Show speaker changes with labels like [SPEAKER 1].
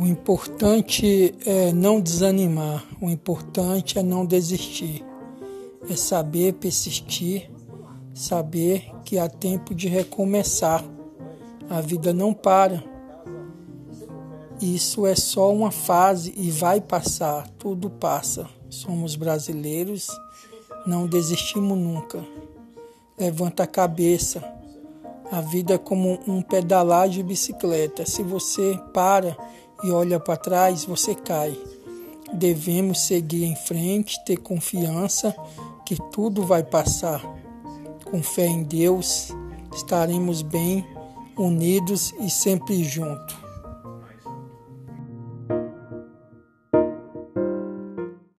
[SPEAKER 1] O importante é não desanimar, o importante é não desistir, é saber persistir, saber que há tempo de recomeçar. A vida não para. Isso é só uma fase e vai passar, tudo passa. Somos brasileiros, não desistimos nunca. Levanta a cabeça. A vida é como um pedalar de bicicleta. Se você para e olha para trás, você cai. Devemos seguir em frente, ter confiança que tudo vai passar. Com fé em Deus, estaremos bem, unidos e sempre juntos.